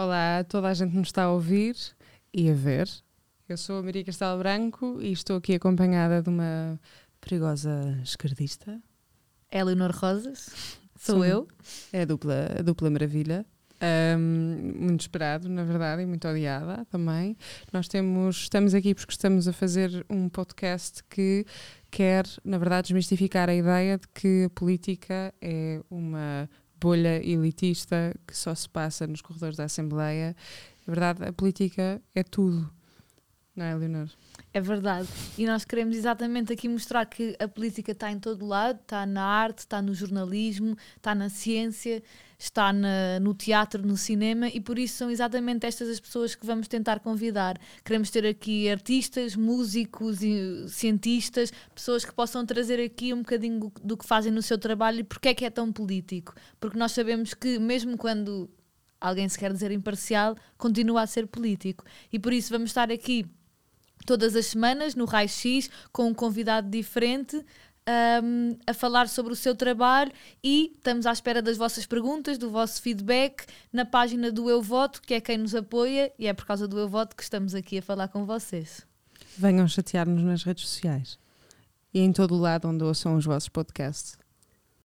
Olá, toda a gente nos está a ouvir e a ver. Eu sou a Maria Castelo Branco e estou aqui acompanhada de uma perigosa esquerdista. Eleanor Rosas, sou Sou- eu. É a dupla, a dupla maravilha. Ahm, muito esperado, na verdade, e muito odiada também. Nós temos, estamos aqui porque estamos a fazer um podcast que quer, na verdade, desmistificar a ideia de que a política é uma bolha elitista que só se passa nos corredores da Assembleia. Na verdade, a política é tudo. Não é, Leonor? É verdade. E nós queremos exatamente aqui mostrar que a política está em todo lado, está na arte, está no jornalismo, está na ciência, está na- no teatro, no cinema e por isso são exatamente estas as pessoas que vamos tentar convidar. Queremos ter aqui artistas, músicos, e cientistas, pessoas que possam trazer aqui um bocadinho do que fazem no seu trabalho e porque é que é tão político. Porque nós sabemos que mesmo quando alguém se quer dizer imparcial, continua a ser político. E por isso vamos estar aqui todas as semanas no Raio X com um convidado diferente um, a falar sobre o seu trabalho e estamos à espera das vossas perguntas, do vosso feedback na página do Eu Voto, que é quem nos apoia e é por causa do Eu Voto que estamos aqui a falar com vocês. Venham chatear-nos nas redes sociais e em todo o lado onde ouçam os vossos podcasts.